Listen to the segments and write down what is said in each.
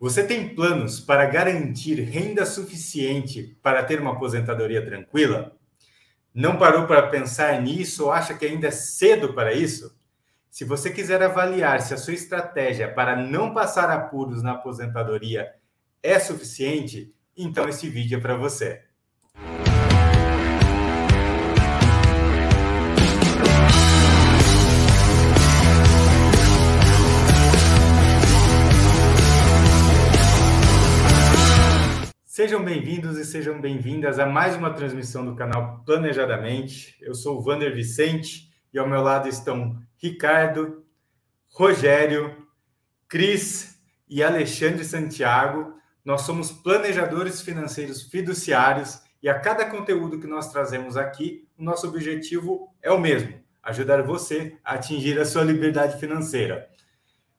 Você tem planos para garantir renda suficiente para ter uma aposentadoria tranquila? Não parou para pensar nisso ou acha que ainda é cedo para isso? Se você quiser avaliar se a sua estratégia para não passar apuros na aposentadoria é suficiente, então esse vídeo é para você. Sejam bem-vindos e sejam bem-vindas a mais uma transmissão do canal Planejadamente. Eu sou o Vander Vicente e ao meu lado estão Ricardo, Rogério, Cris e Alexandre Santiago. Nós somos planejadores financeiros fiduciários e a cada conteúdo que nós trazemos aqui, o nosso objetivo é o mesmo: ajudar você a atingir a sua liberdade financeira.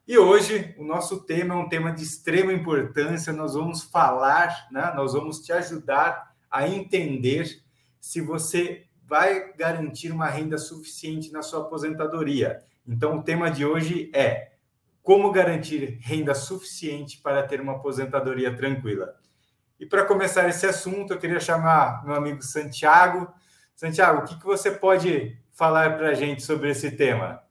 E hoje o nosso tema é um tema de extrema importância. Nós vamos falar, né? nós vamos te ajudar a entender se você vai garantir uma renda suficiente na sua aposentadoria. Então, o tema de hoje é como garantir renda suficiente para ter uma aposentadoria tranquila. E para começar esse assunto, eu queria chamar meu amigo Santiago. Santiago, o que, que você pode falar para a gente sobre esse tema?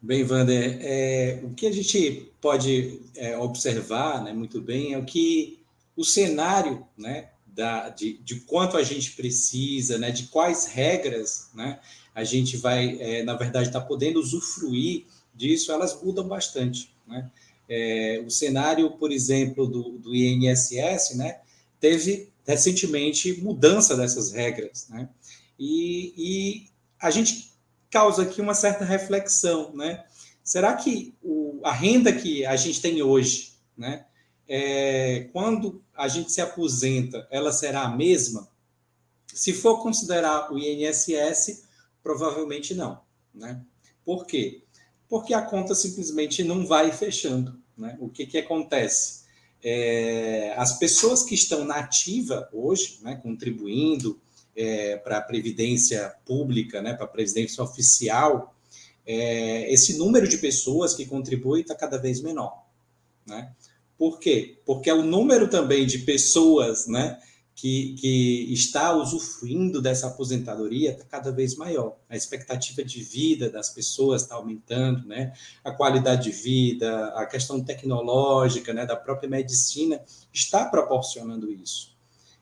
Bem, Wander, é, o que a gente pode é, observar né, muito bem é o que o cenário né, da, de, de quanto a gente precisa, né, de quais regras né, a gente vai, é, na verdade, estar tá podendo usufruir disso, elas mudam bastante. Né? É, o cenário, por exemplo, do, do INSS né, teve recentemente mudança dessas regras. Né? E, e a gente causa aqui uma certa reflexão, né? Será que o, a renda que a gente tem hoje, né, é, quando a gente se aposenta, ela será a mesma? Se for considerar o INSS, provavelmente não, né? Por quê? Porque a conta simplesmente não vai fechando, né? O que que acontece? É, as pessoas que estão na ativa hoje, né, contribuindo, é, para a previdência pública, né, para a previdência oficial, é, esse número de pessoas que contribuem está cada vez menor. Né? Por quê? Porque é o número também de pessoas né, que, que está usufruindo dessa aposentadoria está cada vez maior. A expectativa de vida das pessoas está aumentando, né? a qualidade de vida, a questão tecnológica, né, da própria medicina está proporcionando isso.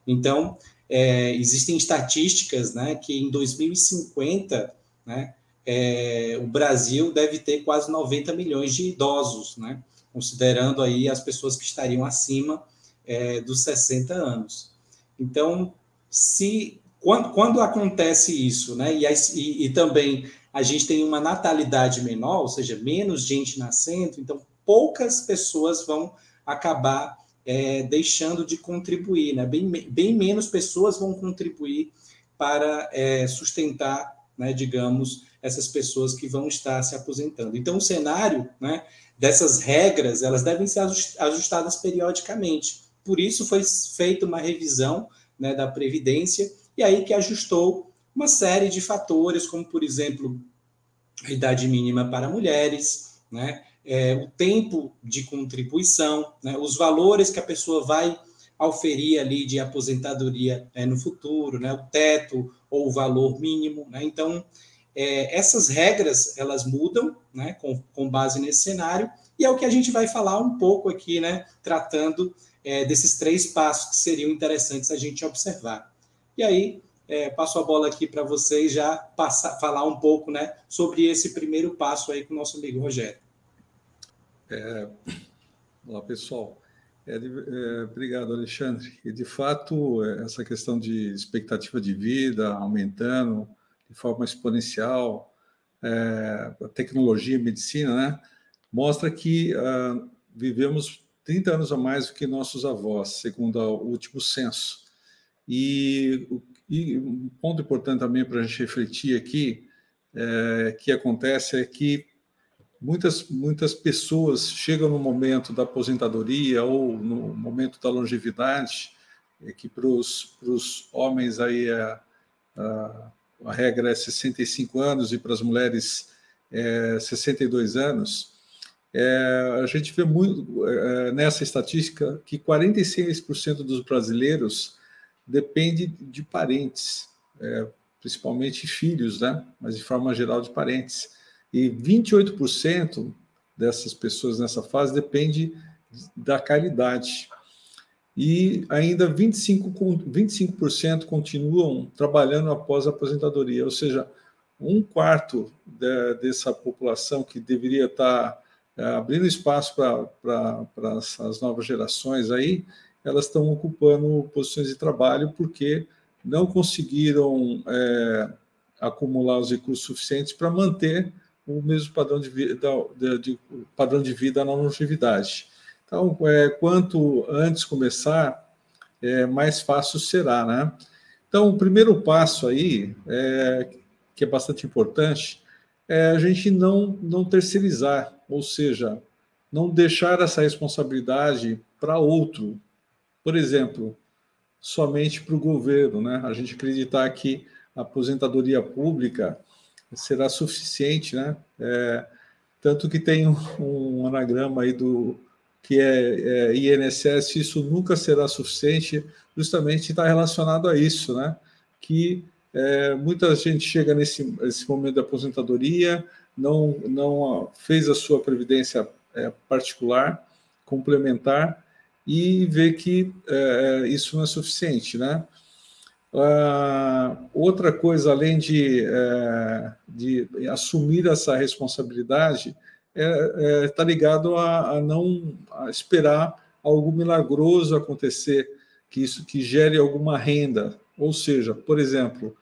Então, é, existem estatísticas né, que em 2050 né, é, o Brasil deve ter quase 90 milhões de idosos, né, considerando aí as pessoas que estariam acima é, dos 60 anos. Então, se quando, quando acontece isso, né, e, e, e também a gente tem uma natalidade menor, ou seja, menos gente nascendo, então poucas pessoas vão acabar é, deixando de contribuir, né? bem, bem menos pessoas vão contribuir para é, sustentar, né, digamos, essas pessoas que vão estar se aposentando. Então, o cenário né, dessas regras, elas devem ser ajustadas periodicamente. Por isso foi feita uma revisão né, da Previdência, e aí que ajustou uma série de fatores, como, por exemplo, a idade mínima para mulheres, né, é, o tempo de contribuição, né, os valores que a pessoa vai auferir ali de aposentadoria é, no futuro, né, o teto ou o valor mínimo. Né, então, é, essas regras, elas mudam né, com, com base nesse cenário, e é o que a gente vai falar um pouco aqui, né, tratando é, desses três passos que seriam interessantes a gente observar. E aí, é, passo a bola aqui para vocês já passar, falar um pouco né, sobre esse primeiro passo aí com o nosso amigo Rogério. É, olá, pessoal. É, é, obrigado, Alexandre. E, de fato, essa questão de expectativa de vida aumentando de forma exponencial, é, a tecnologia, a medicina, né, mostra que uh, vivemos 30 anos a mais do que nossos avós, segundo o último censo. E, e um ponto importante também para a gente refletir aqui, é, que acontece é que muitas, muitas pessoas chegam no momento da aposentadoria ou no momento da longevidade, é que para os homens aí é, a, a, regra é 65 anos e para as mulheres é 62 anos, é, a gente vê muito é, nessa estatística que 46% dos brasileiros depende de parentes, é, principalmente filhos, né? mas de forma geral de parentes. E 28% dessas pessoas nessa fase depende da caridade. E ainda 25%, 25 continuam trabalhando após a aposentadoria, ou seja, um quarto de, dessa população que deveria estar é, abrindo espaço para as novas gerações aí, elas estão ocupando posições de trabalho porque não conseguiram é, acumular os recursos suficientes para manter o mesmo padrão de vida, de, de, padrão de vida na longevidade. Então, é, quanto antes começar, é, mais fácil será, né? Então, o primeiro passo aí, é, que é bastante importante, é a gente não, não terceirizar, ou seja, não deixar essa responsabilidade para outro. Por exemplo, somente para o governo, né? A gente acreditar que a aposentadoria pública será suficiente, né? É, tanto que tem um, um, anagrama aí do que é, é INSS, isso nunca será suficiente, justamente está relacionado a isso, né? Que é, muita gente chega nesse, nesse momento da aposentadoria, não, não fez a sua previdência é, particular, complementar, e vê que é, isso não é suficiente, né? Uh, outra coisa, além de, é, de assumir essa responsabilidade, está é, é, tá ligado a, a não a esperar algo milagroso acontecer, que isso que gere alguma renda. Ou seja, por exemplo,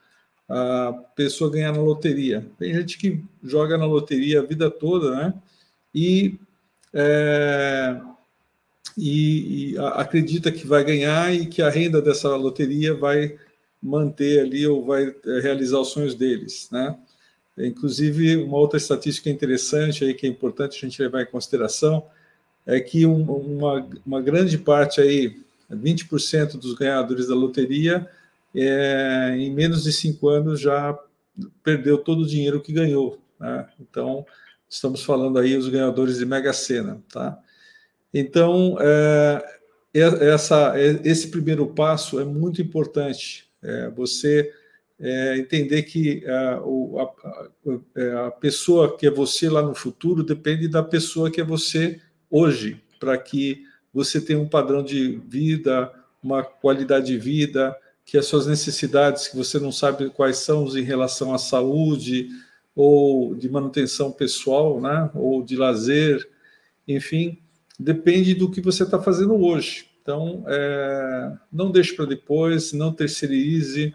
a pessoa ganhar na loteria. Tem gente que joga na loteria a vida toda, né? E, é, e, e acredita que vai ganhar e que a renda dessa loteria vai manter ali ou vai é, realizar os sonhos deles, né? Inclusive, uma outra estatística interessante aí que é importante a gente levar em consideração é que um, uma, uma grande parte aí, 20% dos ganhadores da loteria é, em menos de cinco anos já perdeu todo o dinheiro que ganhou. Né? Então, estamos falando aí os ganhadores de Mega Sena. Tá? Então, é, essa, esse primeiro passo é muito importante. É, você é, entender que a, a, é, a, pessoa que é você lá no futuro depende da pessoa que é você hoje, para que você tenha um padrão de vida, uma qualidade de vida, que as suas necessidades, que você não sabe quais são em relação à saúde ou de manutenção pessoal, né? ou de lazer, enfim, depende do que você está fazendo hoje. Então, é, não deixe para depois, não terceirize,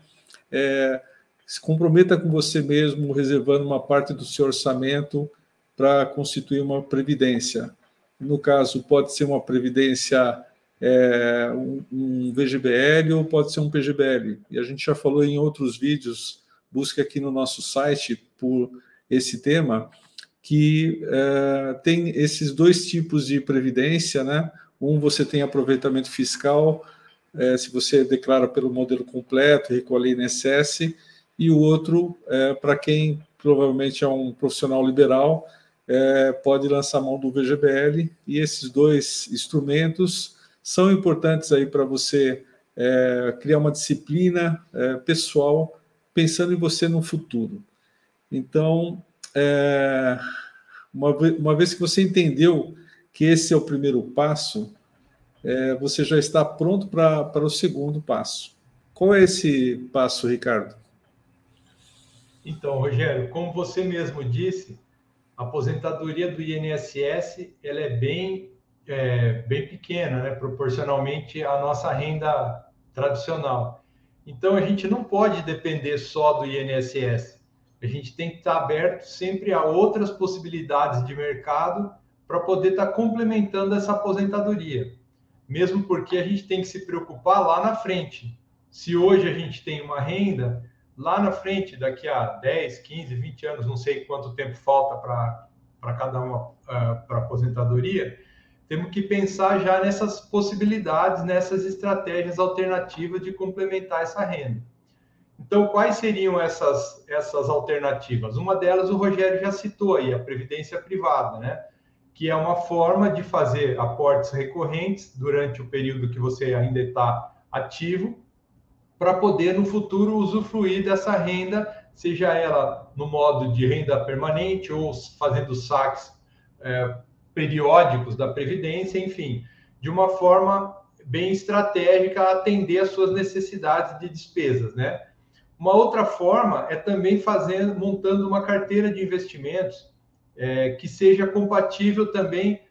é, se comprometa com você mesmo, reservando uma parte do seu orçamento para constituir uma previdência. No caso, pode ser uma previdência é, um, um VGBL ou pode ser um PGBL. E a gente já falou em outros vídeos, busque aqui no nosso site por esse tema, que é, tem esses dois tipos de previdência, né? Um você tem aproveitamento fiscal, é, se você declara pelo modelo completo, recolhe INSS, e o outro, é, para quem provavelmente é um profissional liberal, é, pode lançar mão do VGBL, e esses dois instrumentos são importantes aí para você é, criar uma disciplina é, pessoal pensando em você no futuro. Então, é, uma, uma, vez que você entendeu que esse é o primeiro passo, é, você já está pronto para o segundo passo. Qual é esse passo, Ricardo? Então, Rogério, como você mesmo disse, a aposentadoria do INSS ela é bem é, bem pequena, né, proporcionalmente à nossa renda tradicional. Então, a gente não pode depender só do INSS. A gente tem que estar aberto sempre a outras possibilidades de mercado para poder estar complementando essa aposentadoria. Mesmo porque a gente tem que se preocupar lá na frente. Se hoje a gente tem uma renda, lá na frente, daqui a 10, 15, 20 anos, não sei quanto tempo falta para cada uma uh, para aposentadoria, temos que pensar já nessas possibilidades, nessas estratégias alternativas de complementar essa renda. Então, quais seriam essas, essas alternativas? Uma delas o Rogério já citou aí, a previdência privada, né? Que é uma forma de fazer aportes recorrentes durante o período que você ainda está ativo, para poder no futuro usufruir dessa renda, seja ela no modo de renda permanente ou fazendo saques é, periódicos da Previdência, enfim, de uma forma bem estratégica atender às suas necessidades de despesas, né? Uma outra forma é também fazendo, montando uma carteira de investimentos é, que seja compatível também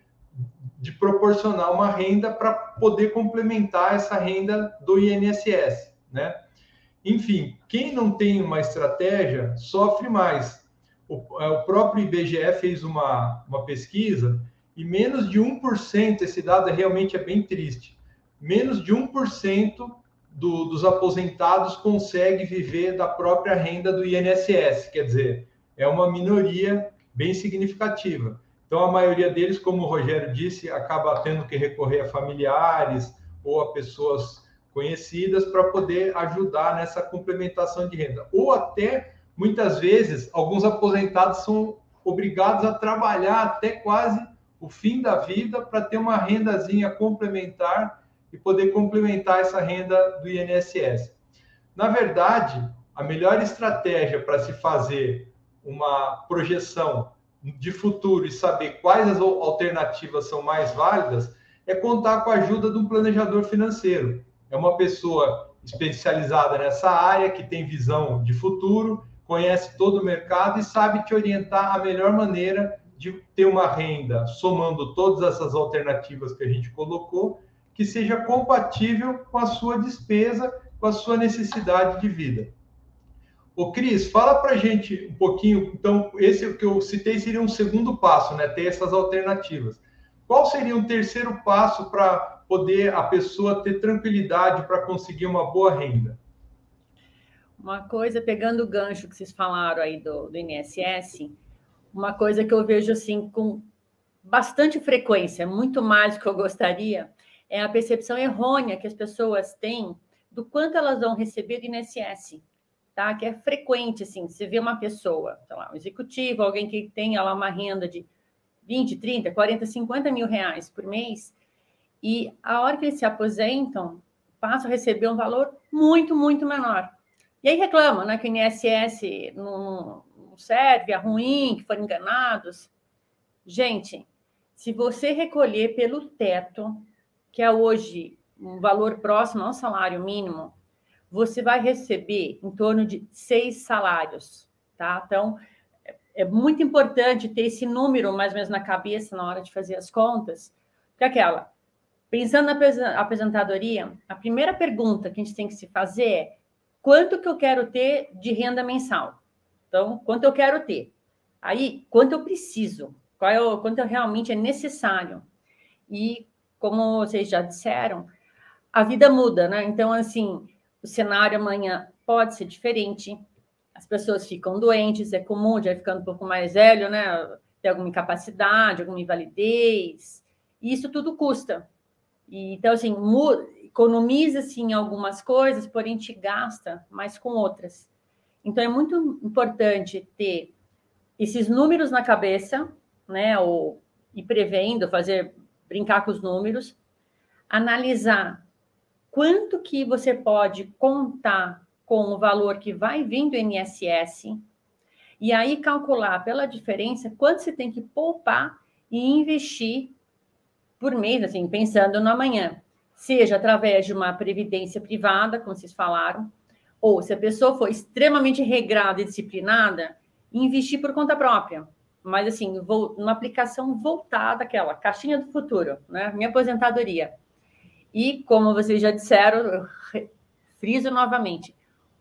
de proporcionar uma renda para poder complementar essa renda do INSS, né? Enfim, quem não tem uma estratégia sofre mais. O, é, o próprio IBGE fez uma, uma pesquisa e menos de 1%, esse dado realmente é bem triste, menos de 1% do, dos aposentados consegue viver da própria renda do INSS, quer dizer, é uma minoria bem significativa. Então, a maioria deles, como o Rogério disse, acaba tendo que recorrer a familiares ou a pessoas conhecidas para poder ajudar nessa complementação de renda. Ou até, muitas vezes, alguns aposentados são obrigados a trabalhar até quase o fim da vida para ter uma rendazinha complementar e poder complementar essa renda do INSS. Na verdade, a melhor estratégia para se fazer uma projeção de futuro e saber quais as alternativas são mais válidas é contar com a ajuda de um planejador financeiro. É uma pessoa especializada nessa área, que tem visão de futuro, conhece todo o mercado e sabe te orientar a melhor maneira de ter uma renda, somando todas essas alternativas que a gente colocou, que seja compatível com a sua despesa, com a sua necessidade de vida. Ô, Cris, fala para gente um pouquinho. Então, esse que eu citei seria um segundo passo, né? Ter essas alternativas. Qual seria um terceiro passo para poder a pessoa ter tranquilidade para conseguir uma boa renda? Uma coisa, pegando o gancho que vocês falaram aí do, do INSS, uma coisa que eu vejo assim com bastante frequência, muito mais do que eu gostaria, é a percepção errônea que as pessoas têm do quanto elas vão receber do INSS, tá? Que é frequente, assim, você vê uma pessoa, sei lá, um executivo, alguém que tem lá uma renda de 20, 30, 40, 50 mil reais por mês, e a hora que eles se aposentam, passam a receber um valor muito, muito menor. E aí reclamam, né, que o INSS não, não serve, é ruim, que foram enganados. Gente, se você recolher pelo teto, que é hoje um valor próximo ao salário mínimo, você vai receber em torno de seis salários, tá? Então, é muito importante ter esse número mais ou menos na cabeça na hora de fazer as contas, porque aquela, pensando na apresentadoria, a primeira pergunta que a gente tem que se fazer é quanto que eu quero ter de renda mensal? Então, quanto eu quero ter? Aí, quanto eu preciso? Qual é o, quanto realmente é necessário? E, como vocês já disseram, a vida muda, né? Então, assim, o cenário amanhã pode ser diferente, as pessoas ficam doentes, é comum, já ficando um pouco mais velho, né? Ter alguma incapacidade, alguma invalidez, e isso tudo custa. E, então, assim, economiza-se em algumas coisas, porém te gasta mais com outras. Então, é muito importante ter esses números na cabeça, né? Ou ir prevendo, fazer, brincar com os números, analisar quanto que você pode contar com o valor que vai vindo do INSS, e aí calcular pela diferença quanto você tem que poupar e investir por mês, assim, pensando no amanhã, seja através de uma previdência privada, como vocês falaram, ou se a pessoa for extremamente regrada e disciplinada, investir por conta própria. Mas, assim, vou, uma aplicação voltada àquela caixinha do futuro, né? Minha aposentadoria. E, como vocês já disseram, eu friso novamente,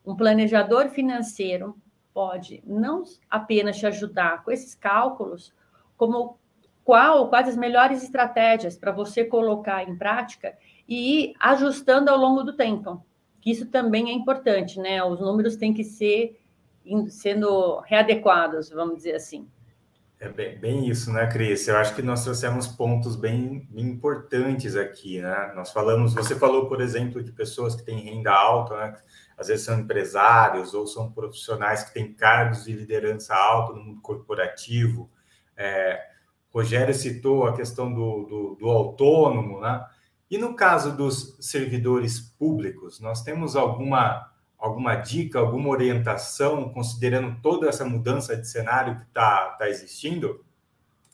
um planejador financeiro pode não apenas te ajudar com esses cálculos, como qual, quais as melhores estratégias para você colocar em prática e ir ajustando ao longo do tempo isso também é importante, né? Os números têm que ser sendo readequados, vamos dizer assim. É bem, bem, isso, né, Cris? Eu acho que nós trouxemos pontos bem, bem, importantes aqui, né? Nós falamos, você falou, por exemplo, de pessoas que têm renda alta, né? Às vezes são empresários ou são profissionais que têm cargos de liderança alto no mundo corporativo. É, Rogério citou a questão do, do, do autônomo, né? E no caso dos servidores públicos, nós temos alguma, alguma dica, alguma orientação, considerando toda essa mudança de cenário que está tá existindo?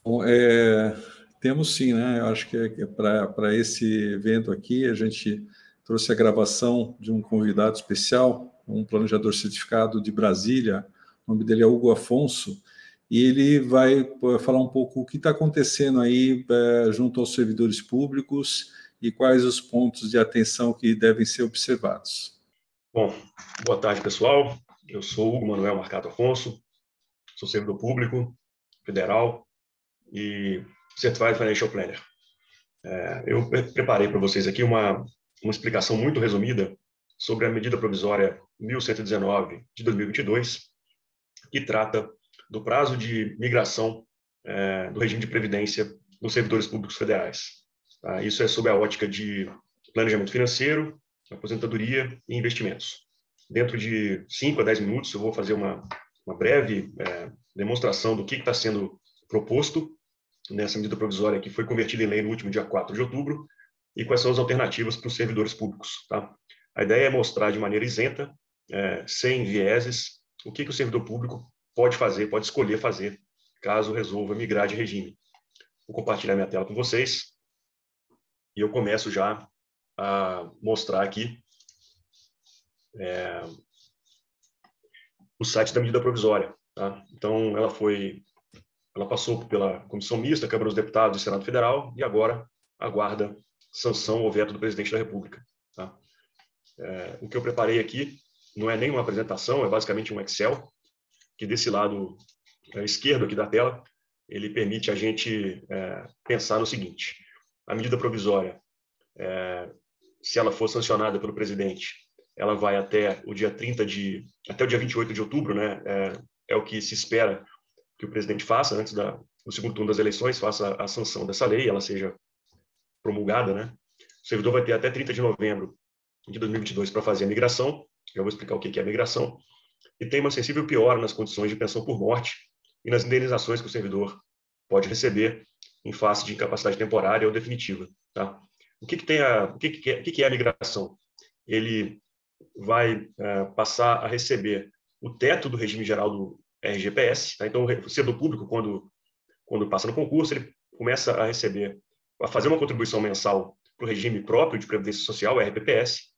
Bom, é, temos sim, né? Eu acho que é, para esse evento aqui, a gente trouxe a gravação de um convidado especial, um planejador certificado de Brasília, o nome dele é Hugo Afonso, e ele vai falar um pouco o que está acontecendo aí é, junto aos servidores públicos e quais os pontos de atenção que devem ser observados. Bom, boa tarde, pessoal. Eu sou Hugo Manuel Marcato Afonso, sou servidor público federal e Certified Financial Planner. É, eu preparei para vocês aqui uma, uma explicação muito resumida sobre a medida provisória 1119 de 2022, que trata do prazo de migração é, do regime de previdência dos servidores públicos federais. Tá? Isso é sob a ótica de planejamento financeiro, aposentadoria e investimentos. Dentro de 5 a 10 minutos, eu vou fazer uma, uma breve é, demonstração do que está sendo proposto nessa medida provisória que foi convertida em lei no último dia 4 de outubro e quais são as alternativas para os servidores públicos. Tá? A ideia é mostrar de maneira isenta, é, sem vieses, o que, que o servidor público pode fazer, pode escolher fazer, caso resolva migrar de regime. Vou compartilhar minha tela com vocês e eu começo já a mostrar aqui é, o site da medida provisória. Tá? Então, ela foi, ela passou pela comissão mista, Câmara dos Deputados e Senado Federal e agora aguarda sanção ou veto do presidente da República. Tá? É, o que eu preparei aqui não é nenhuma apresentação, é basicamente um Excel que desse lado é, esquerdo aqui da tela ele permite a gente é, pensar no seguinte: a medida provisória, é, se ela for sancionada pelo presidente, ela vai até o dia 30 de, até o dia 28 de outubro, né? É, é o que se espera que o presidente faça antes da, do segundo turno das eleições, faça a sanção dessa lei, ela seja promulgada, né? O servidor vai ter até 30 de novembro de 2022 para fazer a migração. Eu vou explicar o que é a migração. E tem uma sensível piora nas condições de pensão por morte e nas indenizações que o servidor pode receber em face de incapacidade temporária ou definitiva. Tá? O que, que tem a, o que, que, é, o que, é a migração? Ele vai uh, passar a receber o teto do regime geral do RGPS. Tá? Então, o servidor público, quando, quando passa no concurso, ele começa a receber, a fazer uma contribuição mensal para o regime próprio de previdência social, RPPS,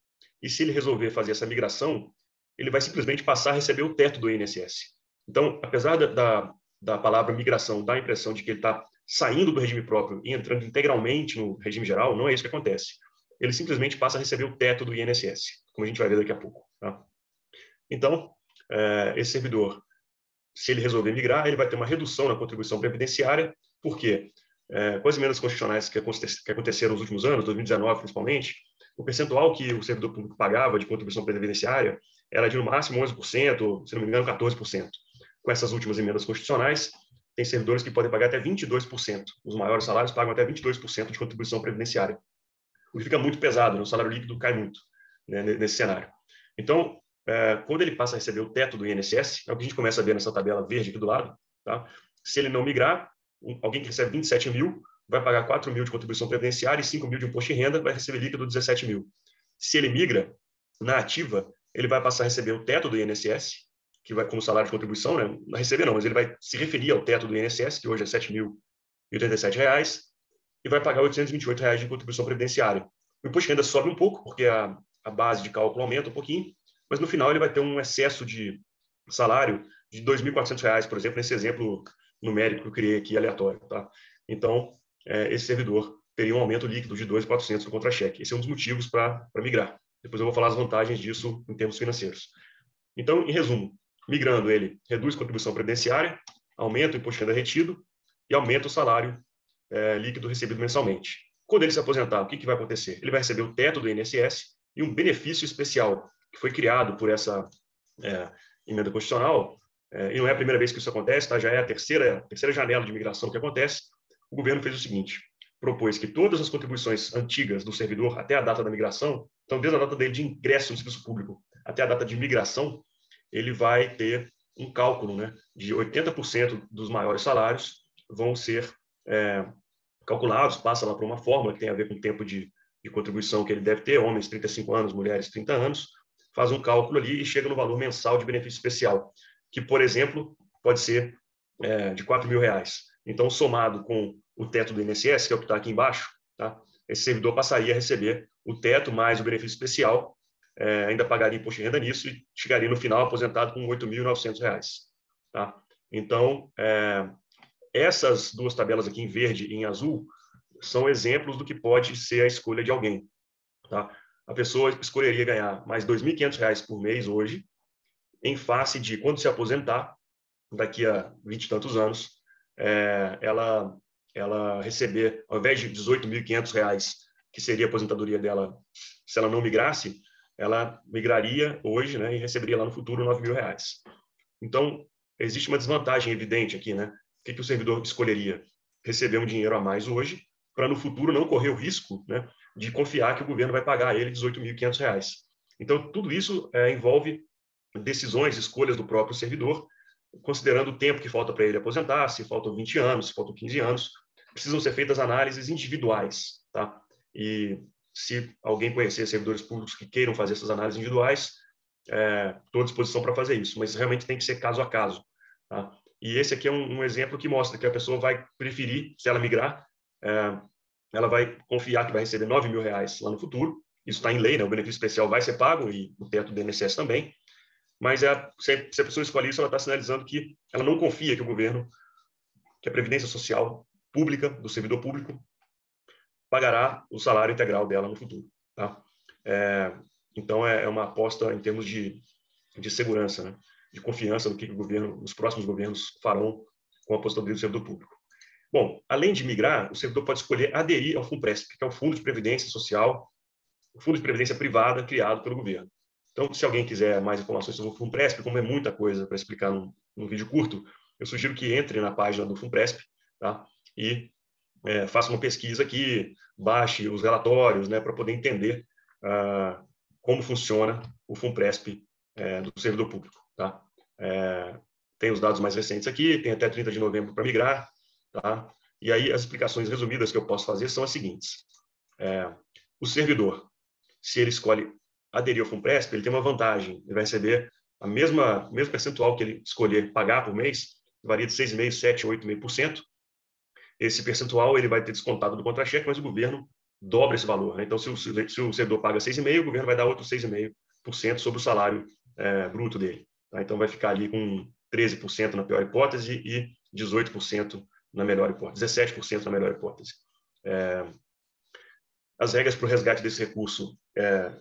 e se ele resolver fazer essa migração, ele vai simplesmente passar a receber o teto do INSS. Então, apesar da, da, da palavra migração dar a impressão de que ele está saindo do regime próprio e entrando integralmente no regime geral, não é isso que acontece. Ele simplesmente passa a receber o teto do INSS, como a gente vai ver daqui a pouco. Tá? Então, é, esse servidor, se ele resolver migrar, ele vai ter uma redução na contribuição previdenciária, porque é, com as emendas constitucionais que, aconteceram nos últimos anos, 2019 principalmente, o percentual que o servidor público pagava de contribuição previdenciária era de no máximo 11%, se não me engano, 14%. Com essas últimas emendas constitucionais, tem servidores que podem pagar até 22%. Os maiores salários pagam até 22% de contribuição previdenciária. O que fica muito pesado, né? o salário líquido cai muito né, nesse cenário. Então, é, quando ele passa a receber o teto do INSS, é o que a gente começa a ver nessa tabela verde aqui do lado, tá? se ele não migrar, alguém que recebe 27 mil vai pagar 4 mil de contribuição previdenciária e 5 mil de imposto de renda, vai receber líquido 17 mil. Se ele migra, na ativa, ele vai passar a receber o teto do INSS, que vai como salário de contribuição, né? não receber não, mas ele vai se referir ao teto do INSS, que hoje é R$ 7.087, e vai pagar 828 reais de contribuição previdenciária. O imposto de renda sobe um pouco, porque a, a base de cálculo aumenta um pouquinho, mas no final ele vai ter um excesso de salário de R$ 2.400, por exemplo, nesse exemplo numérico que eu criei aqui, aleatório. Tá? Então, é, esse servidor teria um aumento líquido de 2.400 no contra-cheque. Esse é um dos motivos para migrar. Depois eu vou falar as vantagens disso em termos financeiros. Então, em resumo, Migrando, ele reduz a contribuição previdenciária, aumenta o imposto de renda retido e aumenta o salário é, líquido recebido mensalmente. Quando ele se aposentar, o que, que vai acontecer? Ele vai receber o teto do INSS e um benefício especial que foi criado por essa é, emenda constitucional, é, e não é a primeira vez que isso acontece, tá? já é a terceira, terceira janela de migração que acontece. O governo fez o seguinte: propôs que todas as contribuições antigas do servidor até a data da migração, então desde a data dele de ingresso no serviço público até a data de migração, ele vai ter um cálculo né, de 80% dos maiores salários vão ser é, calculados, passa lá para uma fórmula que tem a ver com o tempo de, de contribuição que ele deve ter, homens 35 anos, mulheres 30 anos, faz um cálculo ali e chega no valor mensal de benefício especial, que, por exemplo, pode ser é, de 4 mil reais. Então, somado com o teto do INSS, que é o que está aqui embaixo, tá? esse servidor passaria a receber o teto mais o benefício especial, é, ainda pagaria imposto de renda nisso e chegaria no final aposentado com R$ 8.900. Tá? Então, é, essas duas tabelas aqui em verde e em azul são exemplos do que pode ser a escolha de alguém. Tá? A pessoa escolheria ganhar mais R$ 2.500 por mês hoje, em face de, quando se aposentar, daqui a 20 e tantos anos, é, ela, ela receber, ao invés de R$ 18.500, que seria a aposentadoria dela se ela não migrasse, ela migraria hoje né, e receberia lá no futuro 9 mil. Reais. Então, existe uma desvantagem evidente aqui. Né? O que, que o servidor escolheria? Receber um dinheiro a mais hoje, para no futuro não correr o risco né, de confiar que o governo vai pagar a ele R$ 18.500. Então, tudo isso é, envolve decisões, escolhas do próprio servidor, considerando o tempo que falta para ele aposentar, se faltam 20 anos, se faltam 15 anos, precisam ser feitas análises individuais, tá? E se alguém conhecer servidores públicos que queiram fazer essas análises individuais, é, estou à disposição para fazer isso, mas realmente tem que ser caso a caso, tá? E esse aqui é um, um exemplo que mostra que a pessoa vai preferir, se ela migrar, é, ela vai confiar que vai receber 9 mil reais lá no futuro, isso está em lei, né? o benefício especial vai ser pago e o teto do INSS também, mas é, se a pessoa escolhe isso, ela está sinalizando que ela não confia que o governo, que a Previdência Social pública, do servidor público, pagará o salário integral dela no futuro. Tá? É, então, é, é, uma aposta em termos de, de segurança, né? de confiança no que o governo, os próximos governos farão com a aposentadoria do servidor público. Bom, além de migrar, o servidor pode escolher aderir ao FUNPRESP, que é o Fundo de Previdência Social, o Fundo de Previdência Privada criado pelo governo. Então, se alguém quiser mais informações sobre o FUNPRESP, como é muita coisa para explicar num, num, vídeo curto, eu sugiro que entre na página do FUNPRESP tá? e é, faça uma pesquisa aqui, baixe os relatórios né, para poder entender ah, como funciona o FUNPRESP é, do servidor público. Tá? É, tem os dados mais recentes aqui, tem até 30 de novembro para migrar. Tá? E aí as explicações resumidas que eu posso fazer são as seguintes. É, o servidor, se ele escolhe aderir ao FUNPRESP, ele tem uma vantagem, ele vai receber a mesma mesmo percentual que ele escolher pagar por mês, varia de 6,5%, 7%, 8,5%. Esse percentual ele vai ter descontado do contra-cheque, mas o governo dobra esse valor. Né? Então, se o, se o servidor paga 6,5%, o governo vai dar outro 6,5% sobre o salário é, bruto dele. Tá? Então, vai ficar ali com 13% na pior hipótese e 18% na melhor hipótese, 17% na melhor hipótese. É, as regras para o resgate desse recurso é,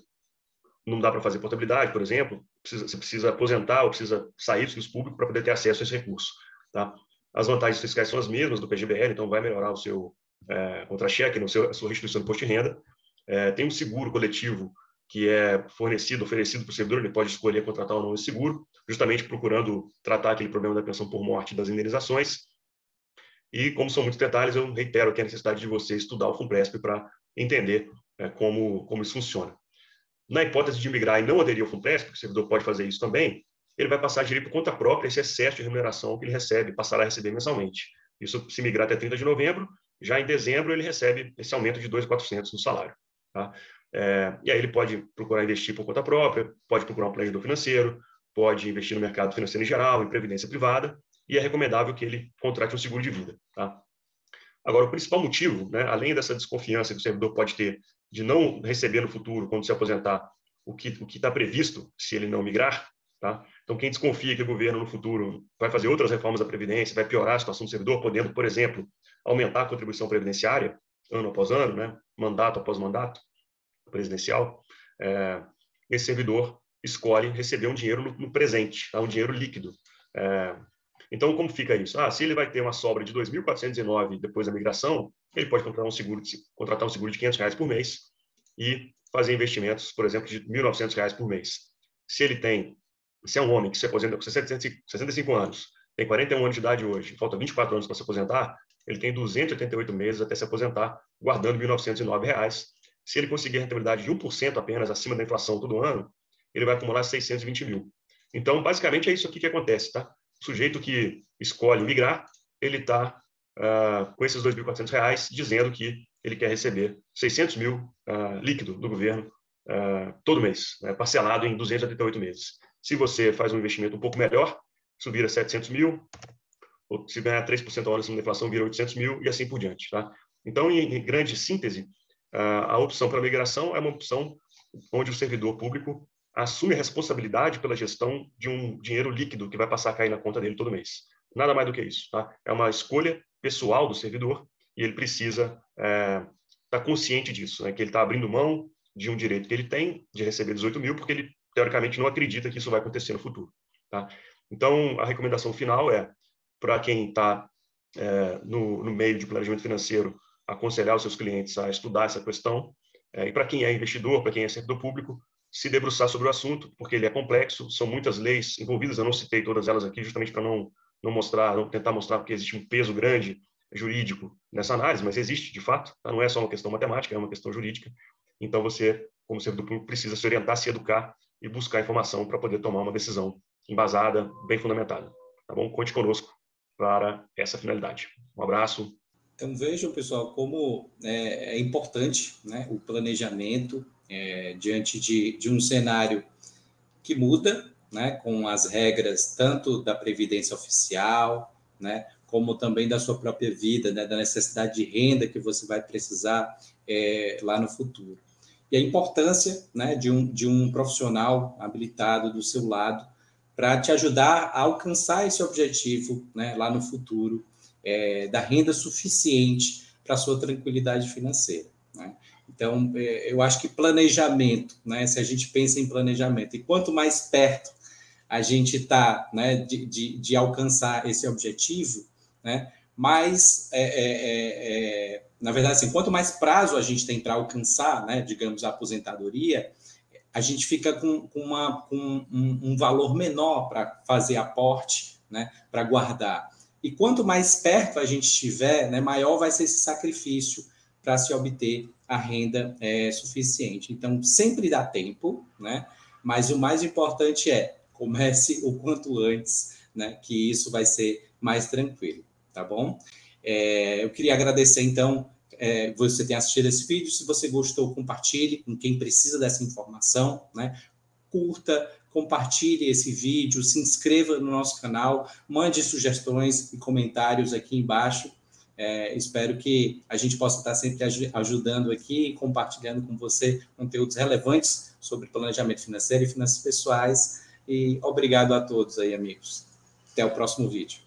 não dá para fazer portabilidade, por exemplo, precisa, você precisa aposentar ou precisa sair do serviço público para poder ter acesso a esse recurso. Tá? As vantagens fiscais são as mesmas do PGBL, então vai melhorar o seu é, contra-cheque, a sua restituição de imposto de renda. É, tem um seguro coletivo que é fornecido, oferecido para o servidor, ele pode escolher contratar ou não esse seguro, justamente procurando tratar aquele problema da pensão por morte das indenizações. E, como são muitos detalhes, eu reitero aqui a necessidade de você estudar o FUNPRESP para entender é, como, como isso funciona. Na hipótese de migrar e não aderir ao FUNPRESP, o servidor pode fazer isso também, ele vai passar a gerir por conta própria esse excesso de remuneração que ele recebe, passará a receber mensalmente. Isso se migrar até 30 de novembro, já em dezembro ele recebe esse aumento de 2.400 no salário. Tá? É, e aí ele pode procurar investir por conta própria, pode procurar um planejador financeiro, pode investir no mercado financeiro em geral, em previdência privada, e é recomendável que ele contrate um seguro de vida. Tá? Agora, o principal motivo, né, além dessa desconfiança que o servidor pode ter de não receber no futuro, quando se aposentar, o que o está previsto se ele não migrar. Tá? Então, quem desconfia que o governo no futuro vai fazer outras reformas da Previdência, vai piorar a situação do servidor, podendo, por exemplo, aumentar a contribuição previdenciária ano após ano, né? mandato após mandato presidencial, é, esse servidor escolhe receber um dinheiro no, no presente, tá? um dinheiro líquido. É, então, como fica isso? Ah, se ele vai ter uma sobra de 2.409 depois da migração, ele pode contratar um seguro de, contratar um seguro de 500 reais por mês e fazer investimentos, por exemplo, de 1.900 reais por mês. Se ele tem, se é um homem que se aposenta com 65 anos, tem 41 anos de idade hoje, falta 24 anos para se aposentar, ele tem 288 meses até se aposentar, guardando 1.909 reais. Se ele conseguir rentabilidade de 1% apenas acima da inflação todo ano, ele vai acumular 620 mil. Então, basicamente, é isso aqui que acontece, tá? O sujeito que escolhe migrar, ele está uh, com esses R$ 2.400, dizendo que ele quer receber 600 mil uh, líquido do governo uh, todo mês, né, parcelado em 288 meses. Se você faz um investimento um pouco melhor, isso vira 700 mil, ou se ganhar 3% ao ano da inflação, vira 800 mil e assim por diante. Tá? Então, em, em grande síntese, a opção para migração é uma opção onde o servidor público assume a responsabilidade pela gestão de um dinheiro líquido que vai passar a cair na conta dele todo mês. Nada mais do que isso. Tá? É uma escolha pessoal do servidor e ele precisa estar é, tá consciente disso, né? que ele está abrindo mão de um direito que ele tem de receber 18 mil, porque ele, teoricamente, não acredita que isso vai acontecer no futuro. Tá? Então, a recomendação final é, para quem está é, no, no meio de planejamento financeiro, aconselhar os seus clientes a estudar essa questão, é, e para quem é investidor, para quem é servidor público, se debruçar sobre o assunto, porque ele é complexo, são muitas leis envolvidas, eu não citei todas elas aqui, justamente para não, não mostrar, não tentar mostrar que existe um peso grande jurídico nessa análise, mas existe de fato, tá? não é só uma questão matemática, é uma questão jurídica. Então você, como servidor público, precisa se orientar, se educar e buscar informação para poder tomar uma decisão embasada, bem fundamentada. Tá bom? Conte conosco para essa finalidade. Um abraço. Então vejam, pessoal, como é, é importante né, o planejamento é, diante de, de um cenário que muda, né, com as regras tanto da previdência oficial, né, como também da sua própria vida, né, da necessidade de renda que você vai precisar é, lá no futuro. E a importância né, de, um, de um profissional habilitado do seu lado para te ajudar a alcançar esse objetivo né, lá no futuro, é, da renda suficiente para sua tranquilidade financeira. Né? Então, é, eu acho que planejamento, né, se a gente pensa em planejamento, e quanto mais perto a gente está né, de, de, de, alcançar esse objetivo, né, mais, é, é, é, é na verdade, assim, quanto mais prazo a gente tem para alcançar, né, digamos, a aposentadoria, a gente fica com, com, uma, com um, um valor menor para fazer aporte, né, para guardar. E quanto mais perto a gente estiver, né, maior vai ser esse sacrifício para se obter a renda é, suficiente. Então, sempre dá tempo, né? mas o mais importante é comece o quanto antes, né? que isso vai ser mais tranquilo, tá bom? É, eu queria agradecer, então, é, você ter assistido esse vídeo. Se você gostou, compartilhe com quem precisa dessa informação, né? Curta, compartilhe esse vídeo, se inscreva no nosso canal, mande sugestões e comentários aqui embaixo. É, espero que a gente possa estar sempre ajudando aqui e compartilhando com você conteúdos relevantes sobre planejamento financeiro e finanças pessoais. E obrigado a todos aí, amigos. Até o próximo vídeo.